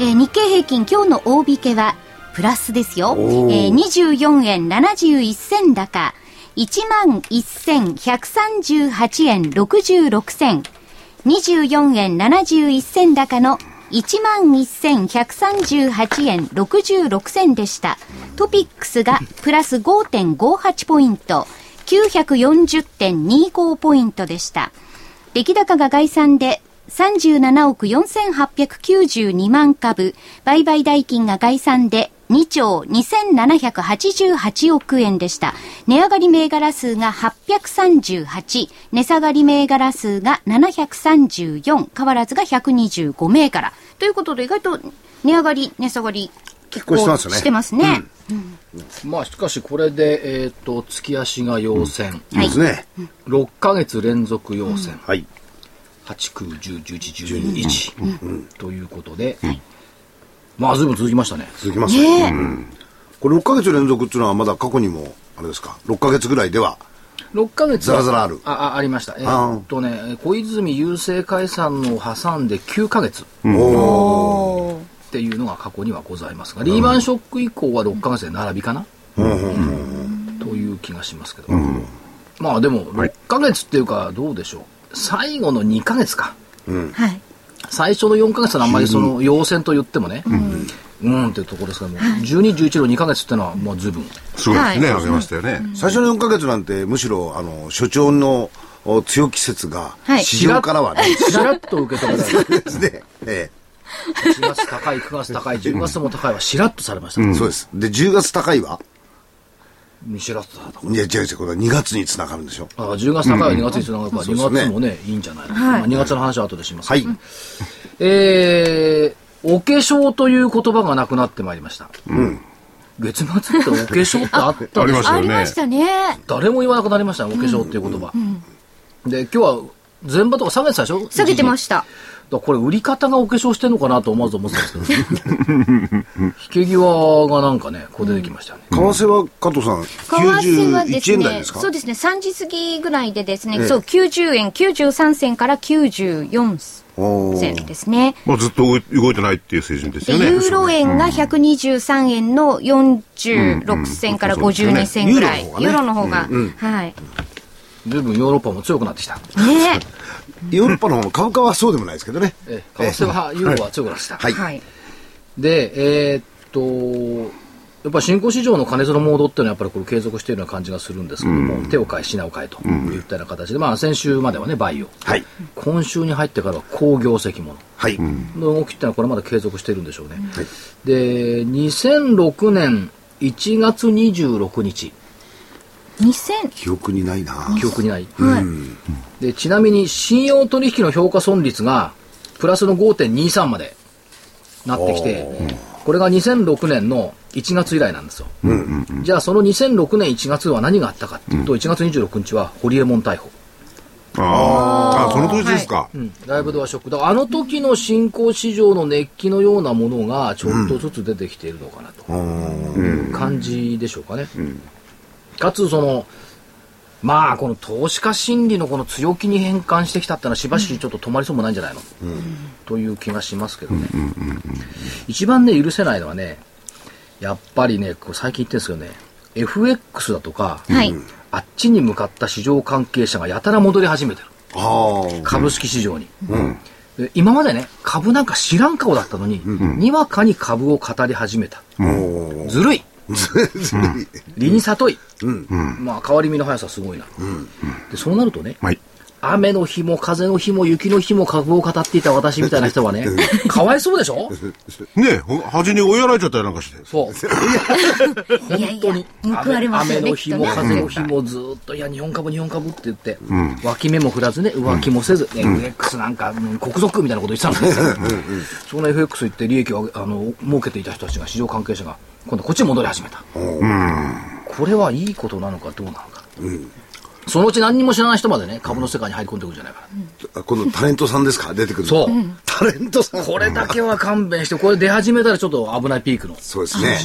えー日経平均今日の大引けはプラスですよ、えー、24円71銭高。1万1138円66銭。24円71銭高の1万1138円66銭でした。トピックスがプラス5.58ポイント、940.25ポイントでした。出来高が概算で37億4892万株、売買代金が概算で2兆2788億円でした。値上がり銘柄数が838、値下がり銘柄数が734、変わらずが125銘柄。ということで意外と値上がり、値下がり結構してますね。してますね。まあしかしこれでえっ、と月足が陽線、そうですね。6ヶ月連続陽線、はい。8、9、10、11、12、1、ということで、まあ随分続きましたね。続きますね。うん。これ6ヶ月連続っていうのはまだ過去にも、あれですか、6ヶ月ぐらいでは、6ヶ月はザラザラある。ああありました。えあー。ーっとね、小泉郵政解散のを挟んで9ヶ月。っていうのが過去にはございますが、リーマンショック以降は6ヶ月で並びかな、という気がしますけど、まあでも6ヶ月っていうかどうでしょう？最後の2ヶ月か。はい。最初の4ヶ月はあんまりその陽線と言ってもね。うん、っていうところですけども、12、11の2ヶ月っていうのはもう随分。すごいですね、はい。上げましたよね。最初の4ヶ月なんて、むしろ、あの、所長のお強気説がはい、市場からはね、しらっと受け止められるですね。え1月 高い9月高い10月も高いはしらっとされました、えそうです。で、10月高いはしらっとされたいや、違う違う、これは2月につながるんでしょ。あ10月高いは2月につながるから、そう2ですね月もね、いいんじゃないの、はいまあ、2月の話は後でします。はい。えー、お化粧という言葉がなくなってまいりました。月末ってお化粧ってあったありましたよねありまし。たね。誰も言わなくなりましたね、お化粧っていう言葉。で、今日は前場とか下げてたでしょ？下げてましした。た。これ売り方がお化粧してんのかなと思わず思ってたんですけど、引け際がなんかね、こう出てきましたよね。為替は加藤さん、為替はです91円台ね、ですか？そうですね、3時過ぎぐらいでですね、ええ。そう、90円、93銭から94お銭ーですね。まあずっと動いてないっていう水準ですで、よね。ユーロ円が123円の46銭から52銭ぐらい。ユーロの方がね。ユーロの方が。はい。随分ヨーロッパも強くなってきた。ねヨーロッパの方の株価はそうでもないですけどね。え為替は、ユーロは強くなってきた。はい。はい。で、えーっと、やっぱり新興市場の金づのモードっていうのはやっぱりこれ継続しているような感じがするんですけども、手を変え品を変えといったような形で、まあ先週まではね、バイオ。はい。今週に入ってからは好業績もはい。の動きっていうのはこれまで継続しているんでしょうね。で、2006年1月26日、2000、記憶にないな記憶にない。はい。で、ちなみに信用取引の評価損率がプラスの5.23までなってきて、これが2006年の1月以来なんですよ。じゃあその2006年1月は何があったかっていうと、1月26日はホリエモン逮捕。あーあ、その年ですか。うん、ライブドアショック。だからあの時の新興市場の熱気のようなものがちょっとずつ出てきているのかなという感じでしょうかね。かつその、まあこの投資家心理のこの強気に変換してきたってのはしばしちょっと止まりそうもないんじゃないの、という気がしますけどね。一番ね、許せないのはね、やっぱりね、こう最近言ってるんですけどね、FX だとか、はい。あっちに向かった市場関係者がやたら戻り始めてる。株式市場に、で今までね株なんか知らん顔だったのに、にわかに株を語り始めた、ずるい。理に里い、まあ変わり身の速さすごいな、でそうなるとねはい。雨の日も風の日も雪の日も株を語っていた私みたいな人はね、かわいそうでしょ？ねほ端に追いやられちゃったりなんかして。そう。いやいや本当に。報われますよね雨の日も風の日もずっと、いや、日本株、日本株って言って、脇目も振らずね、浮気もせず、ね FX なんか、うん国賊みたいなこと言ってたんですよ。その FX 言って利益を、あの、儲けていた人たちが、市場関係者が、今度こっちに戻り始めた。これはいいことなのかどうなのか。そのうち何にも知らない人までね、株の世界に入り込んでくるんじゃないかな。あ今度タレントさんですか？出てくるそう。タレントさんこれだけは勘弁して、これ出始めたらちょっと危ないピークの。そうですね。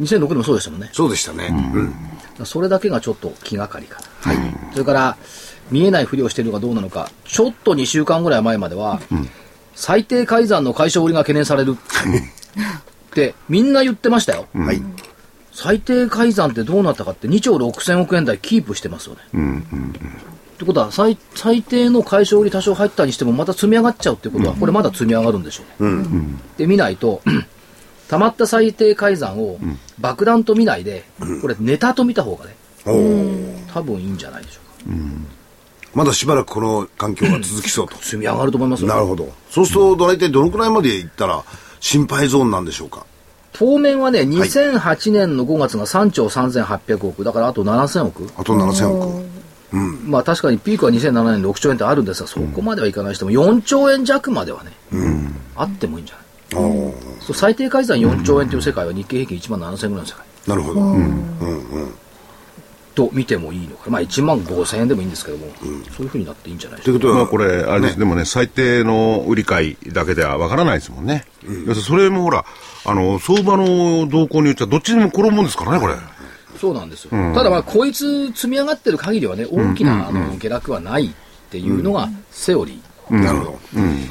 2006年もそうでしたもんね。そうでしたね。うんそれだけがちょっと気がかりかな。それから、見えないふりをしているのかどうなのか、ちょっと2週間ぐらい前までは、最低改ざんの解消売りが懸念される って、みんな言ってましたよ。はい。最低改ざんってどうなったかって2兆6000億円台キープしてますよね。ってことは最、最低の解消売り多少入ったにしてもまた積み上がっちゃうってことは、これまだ積み上がるんでしょうね。で、見ないと、溜まった最低改ざんを爆弾と見ないで、これネタと見た方がね、多分いいんじゃないでしょうか。まだしばらくこの環境が続きそうと。積み上がると思いますよ。なるほど。そうすると、大体どのくらいまでいったら心配ゾーンなんでしょうか？当面はね、2008年の5月が3兆3800億、だからあと7000億。あと7000億。まあ確かにピークは2007年6兆円ってあるんですが、そこまではいかないしても、4兆円弱まではね、あってもいいんじゃない？そう最低改ざん4兆円という世界は日経平均1万7000円ぐらいの世界。なるほど。と見てもいいのか、まあ1万5000円でもいいんですけども、そういうふうになっていいんじゃないでしょうか。ということは、まあこれ、あれです、でもね、最低の売り買いだけではわからないですもんね。要するにそれもほら、あの、相場の動向によっちゃどっちにも転ぶもんですからね、これ。そうなんですよ。ただまあ、こいつ積み上がってる限りはね、大きなあの下落はないっていうのがセオリー。なるほど。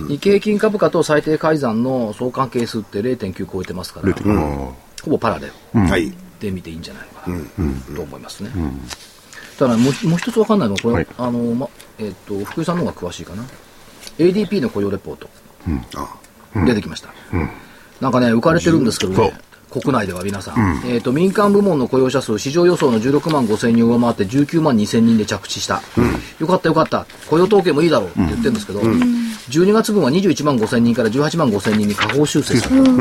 日経平均株価と最低改ざんの相関係数って0.9超えてますから、ほぼパラレルはい。で見ていいんじゃないかなと思いますね。ただもうもう一つ分かんないのは、これ、はい。あのまえっと福井さんの方が詳しいかな、ADP の雇用レポート、あ。出てきました、なんかね、浮かれてるんですけどね、国内では皆さん、えっと民間部門の雇用者数、市場予想の16万5千人を上回って19万2千人で着地した、よかったよかった、雇用統計もいいだろうって言ってるんですけど、12月分は21万5千人から18万5千人に下方修正された、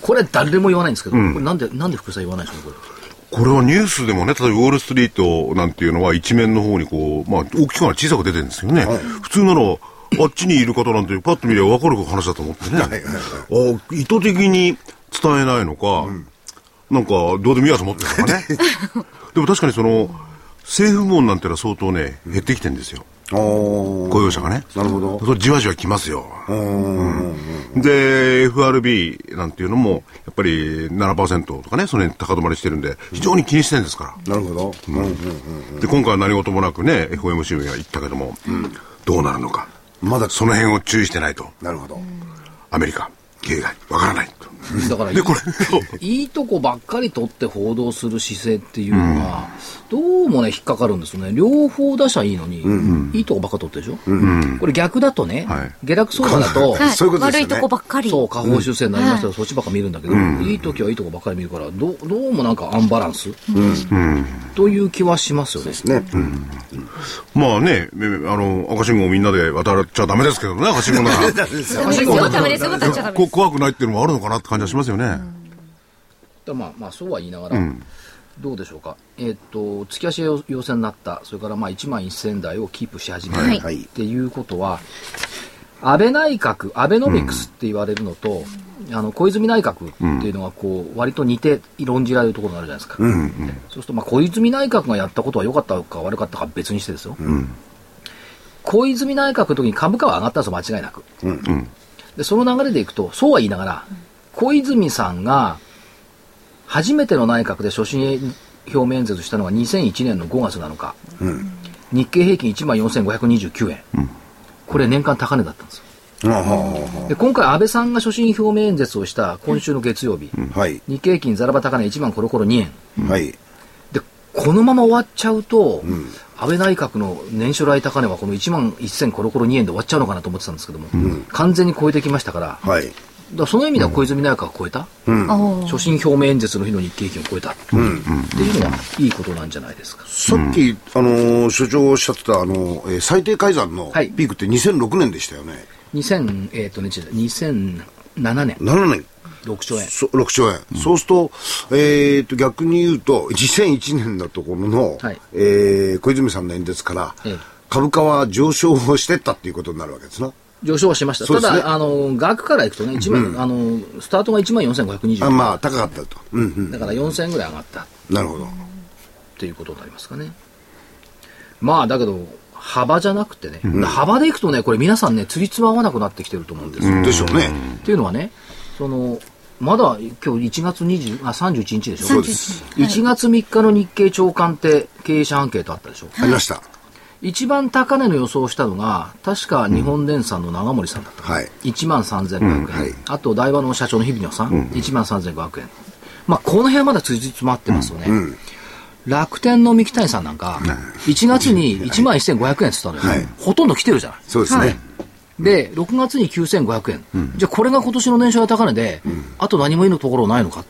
これ、誰でも言わないんですけど、これなんで、なんで福井さん言わないんですか、これ？これはニュースでもね、例えばウォールストリートなんていうのは一面の方にこう、まあ大きくは小さく出てるんですよね。普通なら、あっちにいる方なんてパッと見れば分かる話だと思ってね。あ意図的に伝えないのか、なんかどうでもいいやと思ってるのかね。でも確かにその、政府部門なんてのは相当ね、減ってきてるんですよ。雇用者がね。なるほど。それじわじわきますよ。で、FRB なんていうのも、やっぱり7%とかね、その辺高止まりしてるんで、非常に気にしてるんですから。なるほど。うんうんで、今回は何事もなくね、FOMC が言ったけども、どうなるのか。まだ、その辺を注意してないと、なるほど。アメリカ、経済、わからないと。だからで、これ、いいとこばっかり取って報道する姿勢っていうのは、どうもね、引っかかるんですよね。両方出しゃいいのに、いいとこばっか取ってるでしょ、これ逆だとね、はい。下落相場だと、はい。そういうことですよね。悪いとこばっかり。そう、下方修正になりましたよ、そっちばっか見るんだけど、いい時はいいとこばっかり見るから、どうどうもなんかアンバランス、という気はしますよね。ね。まあね、めあの、赤信号みんなで渡っちゃダメですけどね、赤信号なら。ダメですよ、ダメですよ、渡っちゃダメです。こ怖くないっていうのもあるのかなって感じはしますよね。だからまあ、まあ、そうは言いながら、どうでしょうか。えっ、と、月足要要請になった、それからまあ1万1000台をキープし始めた、はい。はい。っていうことは、安倍内閣、アベノミクスって言われるのと、あの小泉内閣っていうのはこう、割と似て論じられるところがあるじゃないですか。そうすると、まあ、小泉内閣がやったことは良かったか悪かったかは別にしてですよ。小泉内閣の時に株価は上がったんですよ、間違いなく。で、その流れでいくと、そうは言いながら、小泉さんが、初めての内閣で所信表明演説したのが2001年の5月7日。日経平均1万4529円。これ年間高値だったんですよ。あで、今回安倍さんが所信表明演説をした今週の月曜日、あはい。日経平均ざらば高値1万コロコロ2円。はい。で、このまま終わっちゃうと、安倍内閣の年初来高値はこの1万1000コロコロ2円で終わっちゃうのかなと思ってたんですけども、完全に超えてきましたから、はい。だその意味では小泉内閣を超えた、おー。所信表明演説の日の日経平均を超えた。っていうの？はいいことなんじゃないですか。さっき、あのー所長おっしゃってた、あのーえー最低改ざんのはい。ピークって2006年でしたよね。2000、えっ、とね、違う。2007年、7年。6兆円。そ6兆円。そうすると、えー、と、逆に言うと、2001年のところの、はい。えー小泉さんの演説から、ええ。株価は上昇をしてったっていうことになるわけですな。上昇はしました。ねただ、あの、額からいくとね、1万、あの、スタートが1万4520あまあ、高かったと。うんうん。だから4000円ぐらい上がったっなるほど。ていうことになりますかね。まあ、だけど、幅じゃなくてね、幅でいくとね、これ皆さんね、つりつま合わなくなってきてると思うんですよ。でしょうね。っていうのはね、その、まだ今日1月20あ31日でしょ。そうです1月3日の日経長官って経営者アンケートあったでしょ。ありました。一番高値の予想をしたのが、確か日本電産の長森さんだった。はい。1万3500円、はいあと台場の社長の日比野さん、1万3500円。まあ、この辺はまだつじつまってますよね。楽天の三木谷さんなんか、1月に1万1500円って言ったのよ、はいほとんど来てるじゃない。そうですね。で、6月に9500円。じゃあこれが今年の年初が高値で、あと何もいいのところないのかっ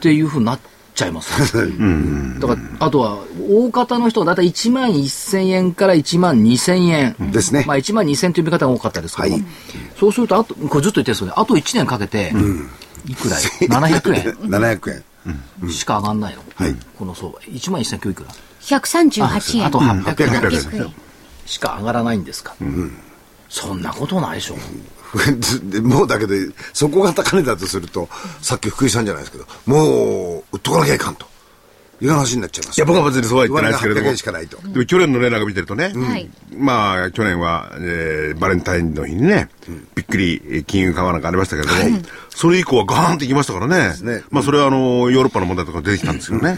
ていうふうになっちゃいますよ。だから、あとは、大方の人はだいたい1万1000円から1万2000円。ですねまあ1万2000という見方が多かったですけども、はいそうすると、あと、これずっと言ってるんですよね。あと1年かけて、いくら？い ?700 円 700円。しか上がんないの。はいこの相場。1万1000今日いくら？138円。あと800円。800円円。しか上がらないんですか？そんなことないでしょ。で もうだけど、そこが高値だとすると、さっき福井さんじゃないですけど、もう、売っとかなきゃいかんと。いう話になっちゃいます。いや、僕は別にそうは言ってないですけれど800も。円しかないと。でも去年のね、なんか見てるとね、はいまあ、去年は、えーバレンタインの日にね、びっくりえー金融緩和なんかありましたけれども、それ以降はガーンっていきましたからね。ねまあ、それはあの、ヨーロッパの問題とか出てきたんですけどね。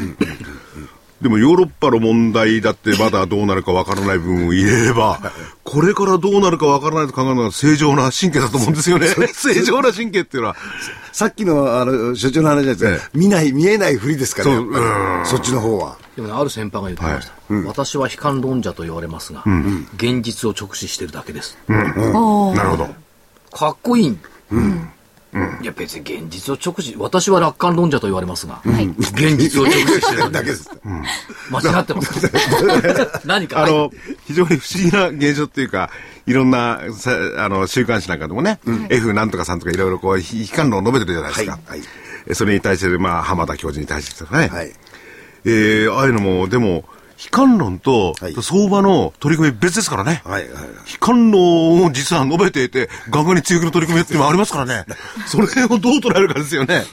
でもヨーロッパの問題だってまだどうなるかわからない部分を入れれば、これからどうなるかわからないと考えるのが正常な神経だと思うんですよね。正常な神経っていうのは。さっきの、あの、所長の話じゃないですか、見ない、見えないふりですから、やっぱりそっちの方は。でもね、ある先輩が言ってました。私は悲観論者と言われますが、現実を直視してるだけです。なるほど。かっこいい。いや、別に現実を直視、私は楽観論者と言われますが、現実を直視してるだけです。間違ってます。何か、あの、非常に不思議な現象っていうか、いろんな、さあの、週刊誌なんかでもね、F なんとかさんとかいろいろこう、ひ悲観論を述べてるじゃないですか。はいはいえそれに対して、まあ、浜田教授に対してとかね。はい。えー、ああいうのも、でも、悲観論とはい相場の取り組み別ですからね。はい、はい。悲観論を実は述べていて、ガンガンに強気の取り組みっていうのもありますからね。それをどう捉えるかですよね。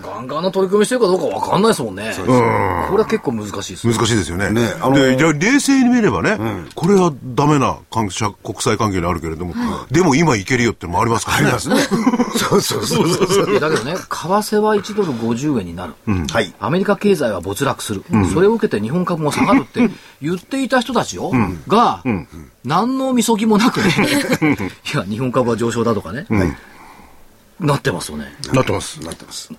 ガンガンの取り組みしてるかどうかわかんないですもんね。これは結構難しいですよ難しいですよね。ねあので、じゃあ冷静に見ればね、これはダメな関社国際関係にあるけれども、でも今いけるよってのもありますからね。そうそうそうそう。いやだけどね、為替は1ドル50円になる。はい。アメリカ経済は没落する、それを受けて日本株も下がるって言っていた人たちよ、が、何のみそぎもなくね、いや、日本株は上昇だとかね、なってますよね。なってます。なってます。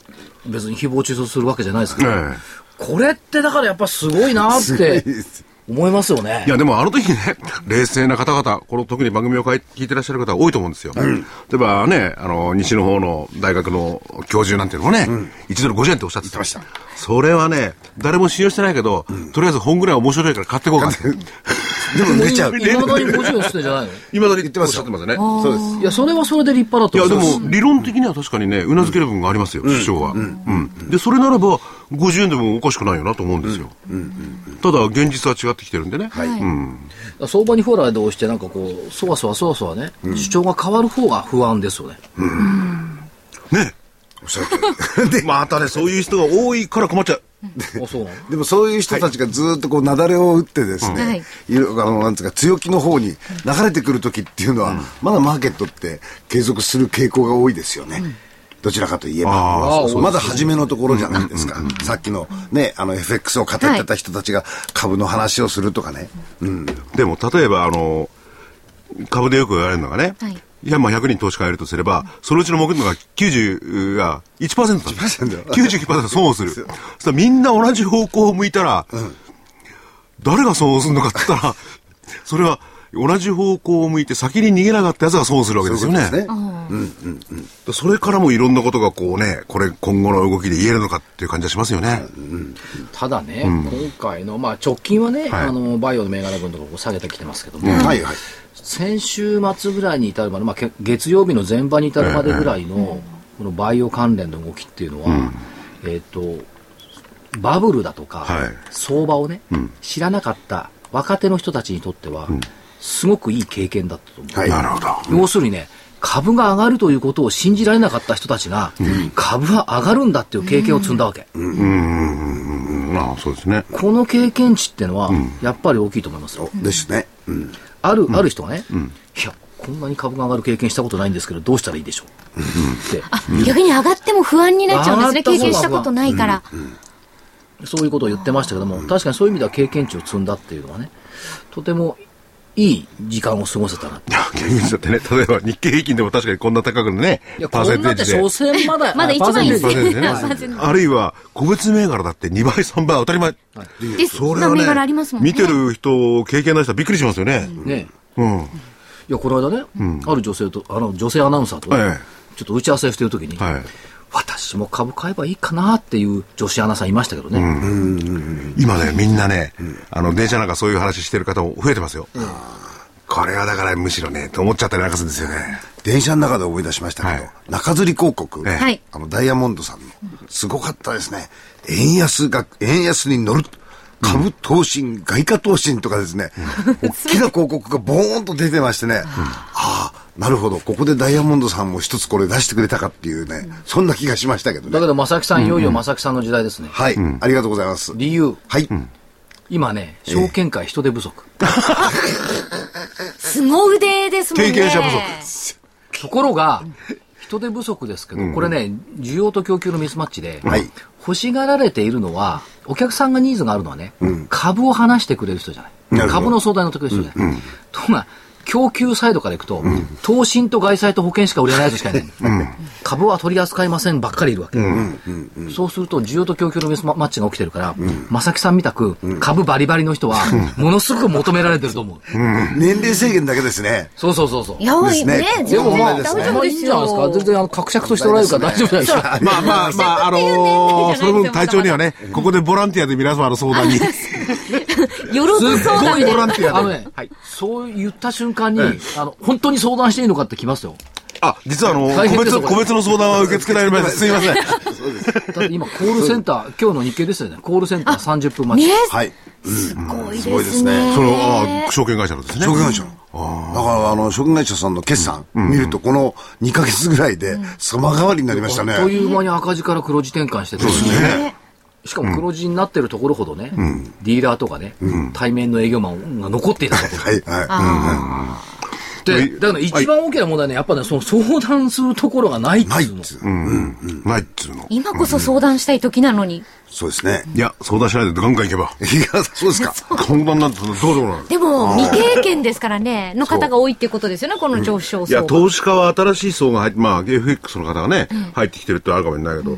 別に誹謗中傷するわけじゃないですけど、えこれってだからやっぱすごいなって思いますよねい。や、でもあの時ね、冷静な方々、この特に番組を聞いてらっしゃる方は多いと思うんですよ。例えばね、あの、西の方の大学の教授なんていうのもね、1ドル50円っておっしゃってました。それはね、誰も信用してないけど、とりあえず本ぐらい面白いから買っていこうかって。でも出ちゃう。いまだに50円してんじゃないの？今だに言ってますおっしゃってますよね。そうです。いや、それはそれで立派だといや、で思います。も、理論的には確かにね、うなずける部分がありますよ、首相は。うん。で、それならば、50円でもおかしくないよなと思うんですよ。ただ、現実は違ってきてるんでね。うん。相場にフォラーで押してなんかこう、そわそわそわそわね、主張が変わる方が不安ですよね。ね。おっしゃる またね、そういう人が多いから困っちゃう。でもそういう人たちがずっとこう、雪崩を打ってですね、はいいろあの、なんつうか、強気の方に流れてくるときっていうのは、まだマーケットって継続する傾向が多いですよね。どちらかといえばまだ初めのところじゃないですか。さっきのね、あの FX を語ってた人たちが株の話をするとかね。うん。でも、例えば、あの、株でよく言われるのがね、はいいや、まあ100人投資家がいるとすれば、そのうちの儲けるのが90が1%なんです。1% 99%損をする。そしたらみんな同じ方向を向いたら、誰が損をするのかって言ったら、それは、同じ方向を向いて先に逃げなかったやつが損するわけですよね。そういうことですね。それからもいろんなことがこうね、これ今後の動きで言えるのかっていう感じがしますよね。ただね、今回の、まあ、直近はね、はい。あのバイオの銘柄分とかこう下げてきてますけども、はいはい。先週末ぐらいに至るまで、まあ、け月曜日の前場に至るまでぐらいの、このバイオ関連の動きっていうのは、えっ、と、バブルだとか、はい。相場をね、知らなかった若手の人たちにとっては、すごくいい経験だったと思う。はい。なるほど。要するにね、株が上がるということを信じられなかった人たちが、株は上がるんだっていう経験を積んだわけ。うん、まあそうですね。この経験値っていうのは、やっぱり大きいと思いますよ。ですね。うん。ある、ある人がね、いや、こんなに株が上がる経験したことないんですけど、どうしたらいいでしょう？って、逆に上がっても不安になっちゃうんですね。経験したことないから。そういうことを言ってましたけども、確かにそういう意味では経験値を積んだっていうのはね、とてもいい時間を過ごせたなって。いや、経験値だってね、例えば日経平均でも確かにこんな高くねいや、、パーこんなって、センテージで。所詮まだ、まだ一番いいですね。パーセンテージねあるいは、個別銘柄だって2倍、3倍当たり前。です。それはそんな銘柄ありますもんね。見てる人、経験の人はびっくりしますよね。ね。うん。いや、この間ね、ある女性と、あの、女性アナウンサーとね、ええちょっと打ち合わせしてるときに、はい。私も株買えばいいかなっていう女子アナさんいましたけどね。今ね、みんなね、あの、電車なんかそういう話してる方も増えてますよ。これはだからむしろね、と思っちゃったりなんかするんですよね。電車の中で思い出しましたけど、はい中吊り広告、ええはいあの、ダイヤモンドさんの、すごかったですね。円安が、円安に乗る。株投信、外貨投信とかですね、大きな広告がボーンと出てましてね、ああ、なるほど、ここでダイヤモンドさんも一つこれ出してくれたかっていうね、そんな気がしましたけどね。だけど、正木さん、いよいよ正木さんの時代ですね。はい、ありがとうございます。理由、はい。今ね、証券会人手不足。凄腕ですもんね。経験者不足。ところが、人手不足ですけど、これね、需要と供給のミスマッチで、はい欲しがられているのは、お客さんがニーズがあるのはね、株を話してくれる人じゃな。ない株の相談に乗ってくれる人じゃない。ところが、供給サイドからいくと、投信と外債と保険しか売れないやつしかいない。株は取り扱いませんばっかりいるわけ。そうすると、需要と供給のミスマッチが起きてるから、正木さんみたく、株バリバリの人は、ものすごく求められてると思う。年齢制限だけですね。そうそうそうそう。いや、ですねね、で全もまあ、然大丈まあいい夫ですんじゃないですか。よ。全然あの、格借としておられるから大丈夫じゃないですか。まあまあ まあ、あのー、その分隊長にはね、ここでボランティアで皆様の相談に。よろず相談で。ボランティアであのね、そう言った瞬間に、あの、本当に相談していいのかってきますよ。あ、実はあの、個別、個別の相談は受け付けられません。すみません。だって今、コールセンター、今日の日経ですよね。コールセンター30分待ち。ね、はい。すごいすごいでですすねね。その、あ証券会社のですね。証券会社の。だから、あの、証券会社さんの決算見ると、この2ヶ月ぐらいで様変わりになりましたね。という間に赤字から黒字転換してて、しかも黒字になってるところほどね、ディーラーとかね、対面の営業マンが残っていたところ。はい、はで、だから一番大きな問題はね、やっぱね、その相談するところがないっい。ないていうの。っつう。ないっつうの。今こそ相談したい時なのに。そうですね。いや、相談しないでガンガン行けば。いや、そうですか。相談なんてどうでもない。でも、未経験ですからね、の方が多いっていうことですよね、この上昇いや。投資家は新しい層が入って、まあ、FX の方がね、入ってきてるってあるかもしれないけど、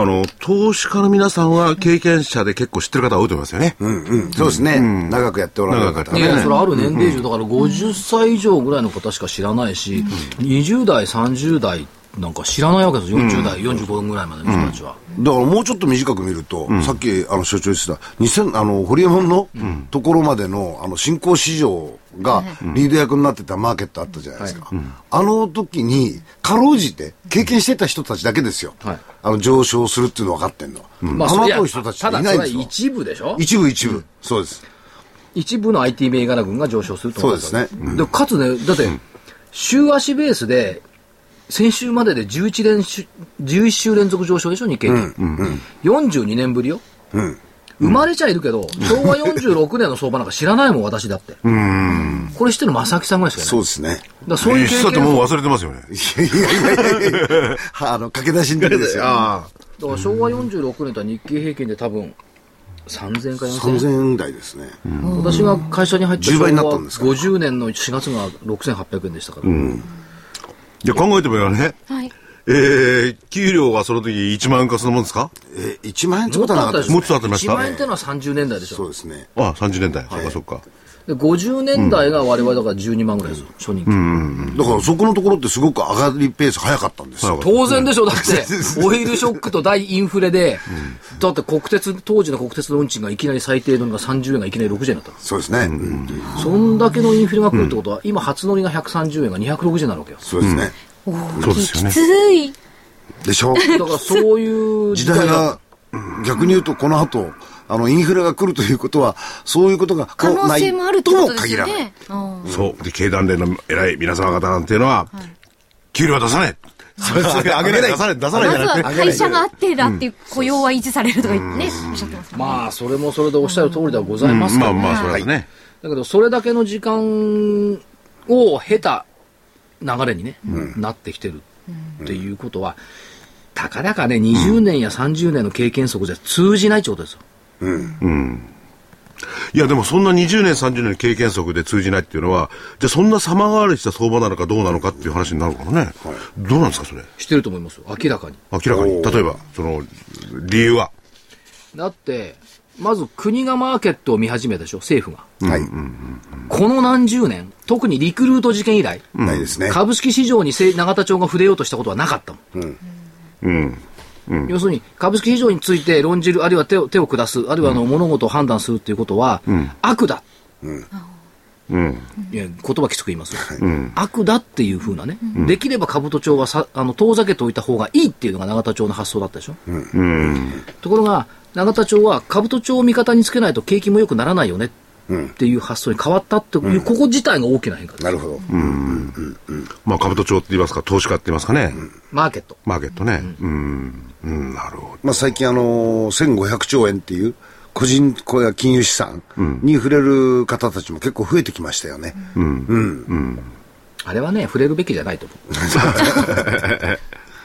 あの、投資家の皆さんは経験者で結構知ってる方多いと思いますよね。うんうん。そうですね。長くやっておられる方はね。いや、それある年齢重だから50歳以上ぐらいの方しか知らないし、20代、30代なんか知らないわけですよ。40代、45ぐらいまでの人たちは。だからもうちょっと短く見ると、さっきあの所長言ってた、2000あの、ホリエモンのところまでの、あの、新興市場がリード役になってたマーケットあったじゃないですか。あの時に、かろうじて経験してた人たちだけですよ。はいあの、上昇するっていうの分かってんの。まあ、それあの後の人たちっていないんですよ。一部でしょ？一部一部。そうです。一部の IT 銘柄群が上昇するとそうですねでかつね、だって、週足ベースで、先週までで11連週、11週連続上昇でしょ、日経平均。42年ぶりよ。生まれちゃいるけど、昭和46年の相場なんか知らないもん、私だって。これ知ってるの正木さんぐらいしかいない。そうですね。だそういう経実際ってもう忘れてますよね。いやいやいやいやあの、駆け出しの時ですよ。あ だから昭和46年とは日経平均で多分3000か4000 3000円台ですね。私が会社に入った10昭倍になった和んですか？50年の4月が6800円でしたから、じゃあ考えてみればね、はい。えー、給料はその時1万円かそのもんですか？え、1万円ってことはなかったですもっとあってました？1万円ってのは30年代でしょ。そうですね。あ、30年代。そっかそっか。で50年代が我々だから12万ぐらいですよ、初任給。だからそこのところってすごく上がりペース早かったんですよ。当然でしょ、だって、オイルショックと大インフレで、だって国鉄、当時の国鉄の運賃がいきなり最低のが30円がいきなり60円だったの。そうですね。うん。そんだけのインフレが来るってことは、今初乗りが130円が260円になるわけよ。そうですね。そうですよね。きつい。でしょ？だからそういう時代が、逆に言うとこの後、あの、インフレが来るということは、そういうことが可能性もあるとも限らない。そう。で、経団連の偉い皆様方なんていうのは、給料は出さない。それ上げない。出さない。出さないまずじゃなくて。は会社があってだっていう雇用は維持されるとか言ってね、おっしゃってます。まあ、それもそれでおっしゃる通りではございますけど、まあまあ、それはね。だけど、それだけの時間を経た流れにね、なってきてるっていうことは、たかだかね、20年や30年の経験則じゃ通じないってことですよ。いや、でもそんな20年、30年の経験則で通じないっていうのは、じゃあそんな様変わりした相場なのかどうなのかっていう話になるからね。どうなんですか、それ？してると思いますよ、明らかに。明らかに。例えば、その、理由は？だって、まず国がマーケットを見始めたでしょ、政府が。はい。この何十年、特にリクルート事件以来、ないですね。株式市場にせ永田町が触れようとしたことはなかったもん。うん。要するに、株式市場について論じる、あるいは手を手を下す、あるいはあの、物事を判断するっていうことは、悪だ。うん。いや言葉きつく言いますよ。悪だっていうふうなね、できれば兜町はさあの遠ざけておいた方がいいっていうのが永田町の発想だったでしょ。ところが、永田町は兜町を味方につけないと景気も良くならないよね。っていう発想に変わったっていう、ここ自体が大きな変化です。なるほど。まあ、兜町って言いますか、投資家って言いますかね。マーケット。マーケットね。うん。うん、なるほど。まあ最近あのー、1500兆円っていう、個人、これは金融資産に触れる方たちも結構増えてきましたよね。あれはね、触れるべきじゃないと思う。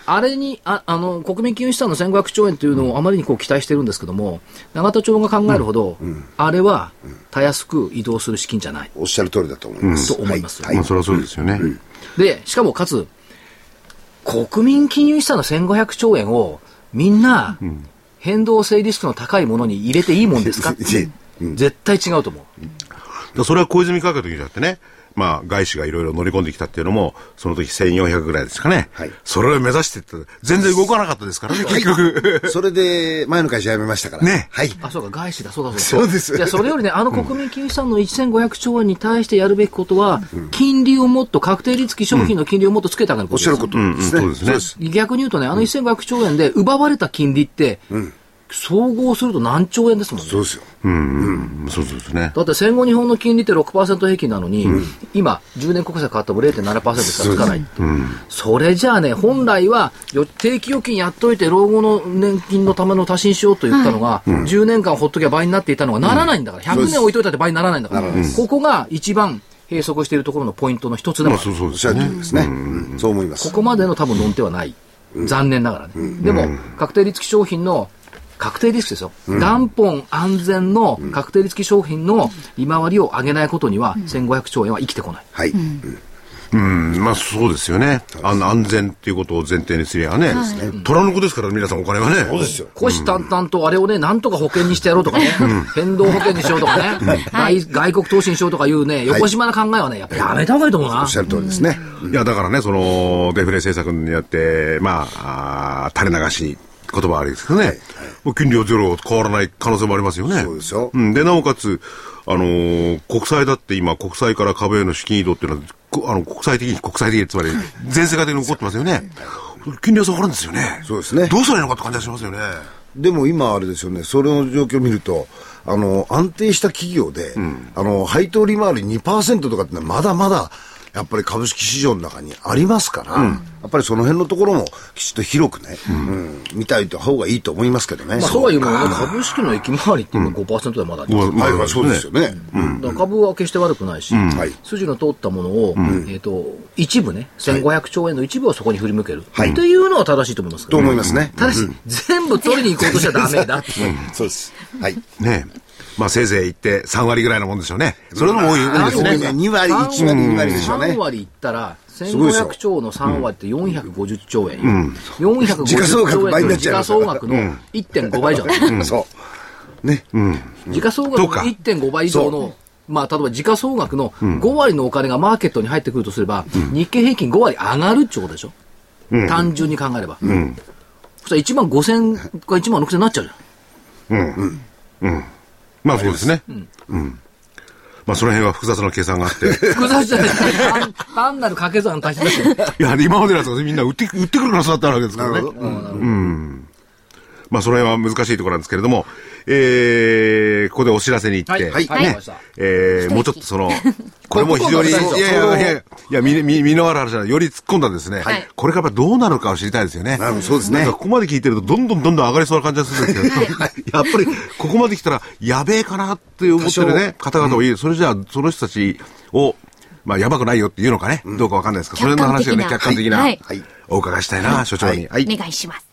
あれにああの、国民金融資産の1500兆円というのをあまりにこう期待してるんですけども、永田町が考えるほど、あれはたやすく移動する資金じゃない。おっしゃる通りだと思います。と思いますよ。はい。まあ、はいそれはそうですよね。で、しかもかつ、国民金融資産の1500兆円をみんな変動性リスクの高いものに入れていいもんですかって絶対違うと思う。それは小泉改革の時だってね、まあ、外資がいろいろ乗り込んできたっていうのも、その時1400ぐらいですかね。はいそれを目指してって、全然動かなかったですからね、結局。それで、前の会社辞めましたから。ねはい。あ、そうか、外資だ、そうだ、そうだ。そうですいや、それよりね、あの国民金融資産の1500兆円に対してやるべきことは、金利をもっと、確定率付き商品の金利をもっとつけてあげることです。おっしゃることですね。うんうんそうですね逆に言うとね、あの1500兆円で奪われた金利って、総合すると何兆円ですもんね。そうですよ。うん、そうそうですね。だって戦後日本の金利って6%平均なのに、今、10年国債買っても0.7%しかつかない。それじゃあね、本来はよ定期預金やっといて老後の年金のための足しにしようと言ったのが、10年間ほっときゃ倍になっていたのがならないんだから、100年置いといたって倍にならないんだから、ここが一番閉塞しているところのポイントの一つでもまあ、あるそうそうですよね。そう思いますこ。こまでの多分論点はない。残念ながらね。でも、確定率付き商品の、確定リスクですよ。元本安全の確定率付き商品の利回りを上げないことには、1500兆円は生きてこない。はい。うん、まあそうですよね。あの、安全っていうことを前提にすりゃね。虎の子ですから、皆さんお金はね。そうですよ。虎視眈々とあれをね、なんとか保険にしてやろうとかね、変動保険にしようとかね、外外国投資にしようとかいうね、横島な考えはね、やっぱやめた方がいいと思うな。おっし。ゃる通りですね。いや、だからね、その、デフレ政策によって、まあ、垂れ流し、言葉はあれですけどね、もう金利はゼロ変わらない可能性もありますよね。そうですよん、で、なおかつ、あのー国債だって今、国債から株への資金移動っていうのは、こあの、国際的に国際的に、つまり、全世界的に起こってますよね。金利は下がるんですよね。そうですねどうしたらいいのかって感じがしますよね。でも今あれですよね、それの状況を見ると、あの、安定した企業で、あの、配当利回り2%とかってのはまだまだ、やっぱり株式市場の中にありますから、やっぱりその辺のところもきちっと広くね、うん見たいた方がいいと思いますけどね。まあ、そうは言うものの、株式の駅回りって今5%でまだありますまあはいはい、そうですよね。だから株は決して悪くないし、はい。筋の通ったものを、えっ、と、一部ね、1500兆円の一部をそこに振り向ける。はい。っていうのは正しいと思いますけとど、思いますね。ただし、全部取りに行こうとしちゃダメだって。そうです。はい。ねまあせいぜい行って3割ぐらいのもんでしょうね。それでも多い多いですね。多いね2割1割2割でしょうね。3割いったら、ごいですよ。1500兆の3割って450兆円。よ。450時価総額兆円の時価倍になっちゃいます総額の1.5倍じゃないそう。ね。時価総額のとか1.5倍以上の、まあ、例えば時価総額の5割のお金がマーケットに入ってくるとすれば、日経平均5割上がるってことでしょ？単純に考えれば。そしたら1万5000か1万6000になっちゃうじゃん。まあそうですね。うん。まあその辺は複雑な計算があって。複雑じゃない単単なる掛け算足しだし。いや、今までのやつがみんな売って、売ってくるから育ったわけですからね。うん。まあその辺は難しいところなんですけれども、えー、ここでお知らせに行って、はいはい。ね、えー、もうちょっとその、これも非常に、いやいやいやいや、見、見、見のある話じゃない、より突っ込んだですね、はい。これからどうなるかを知りたいですよね。あそうですね。なんかここまで聞いてると、どんどんどんどん上がりそうな感じがするんですけど、やっぱり、ここまで来たら、やべえかなって思ってるね、方々もい。る。それじゃあ、その人たちを、まあ、やばくないよっていうのかね、どうかわかんないですけど、それの話をね、客客観的な、なはい。はい。お伺いしたいな、所長に。はい。お願いします。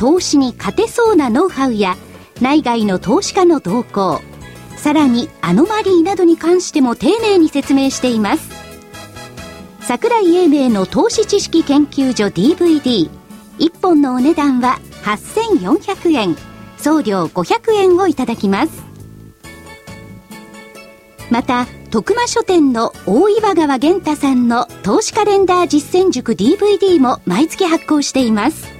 投資に勝てそうなノウハウや内外の投資家の動向さらにアノマリーなどに関しても丁寧に説明しています。桜井英明の投資知識研究所 DVD1 本のお値段は8400円送料500円をいただきます。また徳間書店の大岩川源太さんの投資カレンダー実践塾 DVD も毎月発行しています。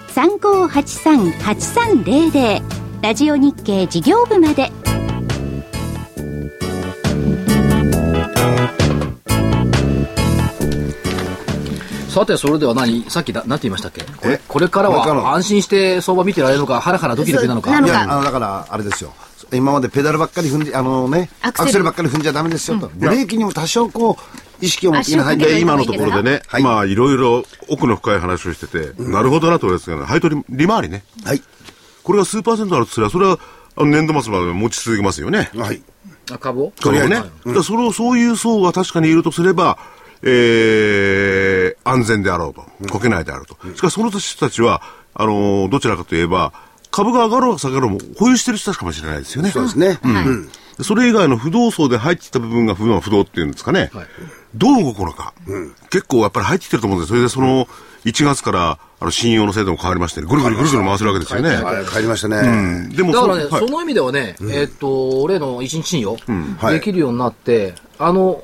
03-3583-8300ラジオ日経事業部まで。さて、それでは何？さっきだ、なんて言いましたっけ？これえ？これからこれからは安心して相場見てられるのか、ハラハラドキドキなのか。なのか。いや、あの、だから、あれですよ。今までペダルばっかり踏んで、あのね、アアクセルクセルばっかり踏んじゃダメですよと。ブレーキにも多少こう、意識を持っていかないと足をかけてで、今のところでね、はいまあ、いろいろ奥の深い話をしてて、なるほどなと思いますけど、配当利利回りね。はい。これが数パーセントあるとすれば、それは、あの年度末まで持ち続けますよね。はい。あ株を？それをね。だからそれを、そういう層が確かにいるとすれば、えー、安全であろうと。こけないであると。しかしその人たちは、あのーどちらかといえば、株が上がろうが下がろうも保有してる人たちかもしれないですよね。そうですね。はい。うん。でそれ以外の不動層で入ってきた部分が不動不動っていうんですかね。はい。どう動くのか、結構やっぱり入ってきてると思うんですそれでその1月からあの信用の制度も変わりまして、ぐるぐるぐるぐる回せるわけですよね。あれ、帰りましたね。うん。でもだからね、はい。その意味ではね、えーっと、例の一日信用、はい。できるようになって、あの、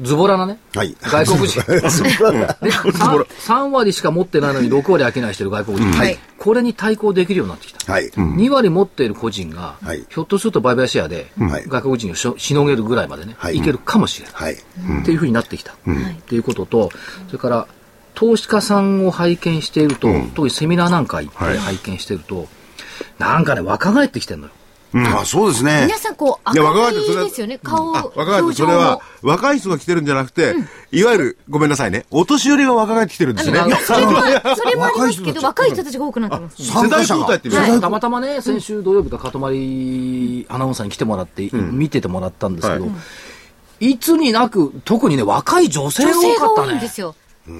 ズボラなね、はい。外国人。で 3, 3割しか持ってないのに6割商いしてる外国人、はい。これに対抗できるようになってきた。はい。2割持っている個人が、はい。ひょっとすると売買シェアで、はい。外国人をしのげるぐらいまでね、はい。い、けるかもしれない。はい。っていうふうになってきた。っていうことと、それから、投資家さんを拝見していると、特にセミナーなんか行って拝見していると、なんかね、若返ってきてるのよ。あ、そうですね。皆さんこう明る返ってそれはいですよね顔あ、若返それはも、若い人が来てるんじゃなくて、いわゆる、ごめんなさいね、お年寄りが若返ってきてるんですね。あのそれは それもありますけど若い人たちが。多くなってます。ね世代交代ってたまたまね、先週土曜日か、かとまりアナウンサーに来てもらって、見ててもらったんですけど、、はい。つになく、特にね、若い女性が多かったね。多いんですよ。っ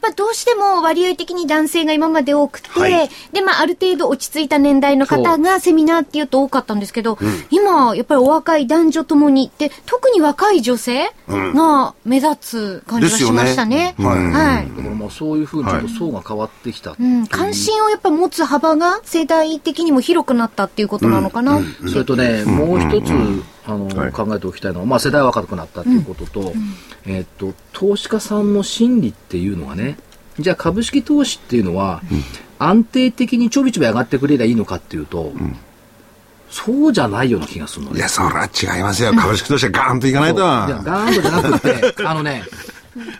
ぱどうしても割合的に男性が今まで多くて、はい。で、まあ、ある程度落ち着いた年代の方がセミナーっていうと多かったんですけど、今、やっぱりお若い男女ともに、で、特に若い女性が目立つ感じがしましたね。ですよね。はい。だからまあそういうふうにちょっと層が変わってきたってう、いう。ん。関心をやっぱり持つ幅が世代的にも広くなったっていうことなのかな。それとね、もう一つ、あの、はい考えておきたいのは、まあ世代は若くなったっていうことと、えっと、投資家さんの心理っていうのがね、じゃあ株式投資っていうのは、安定的にちょびちょび上がってくれりゃいいのかっていうと、そうじゃないような気がするのね。いや、それは違いますよ。株式としてガーンといかないと。いや、ガーンとじゃなくて、あのね、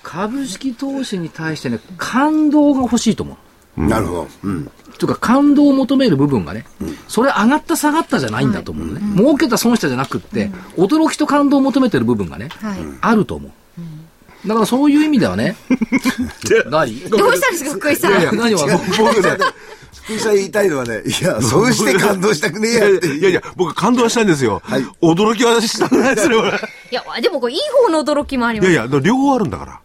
株式投資に対してね、感動が欲しいと思う。なるほど。うん。というか感動を求める部分がね、それ上がった下がったじゃないんだと思うのね。儲けた損したじゃなくって、驚きと感動を求めてる部分がね、はいあると思う。だからそういう意味ではね、何？どうしたんですか、福井さん。いや何をあの僕ね、福井さん言いたいのはね、いや、そうして感動したくねえやって。いやいや、僕感動はしたいんですよ。はい驚きはしたくないですよ。俺いや、でもこれいい方の驚きもあります。いやいや、両方あるんだから。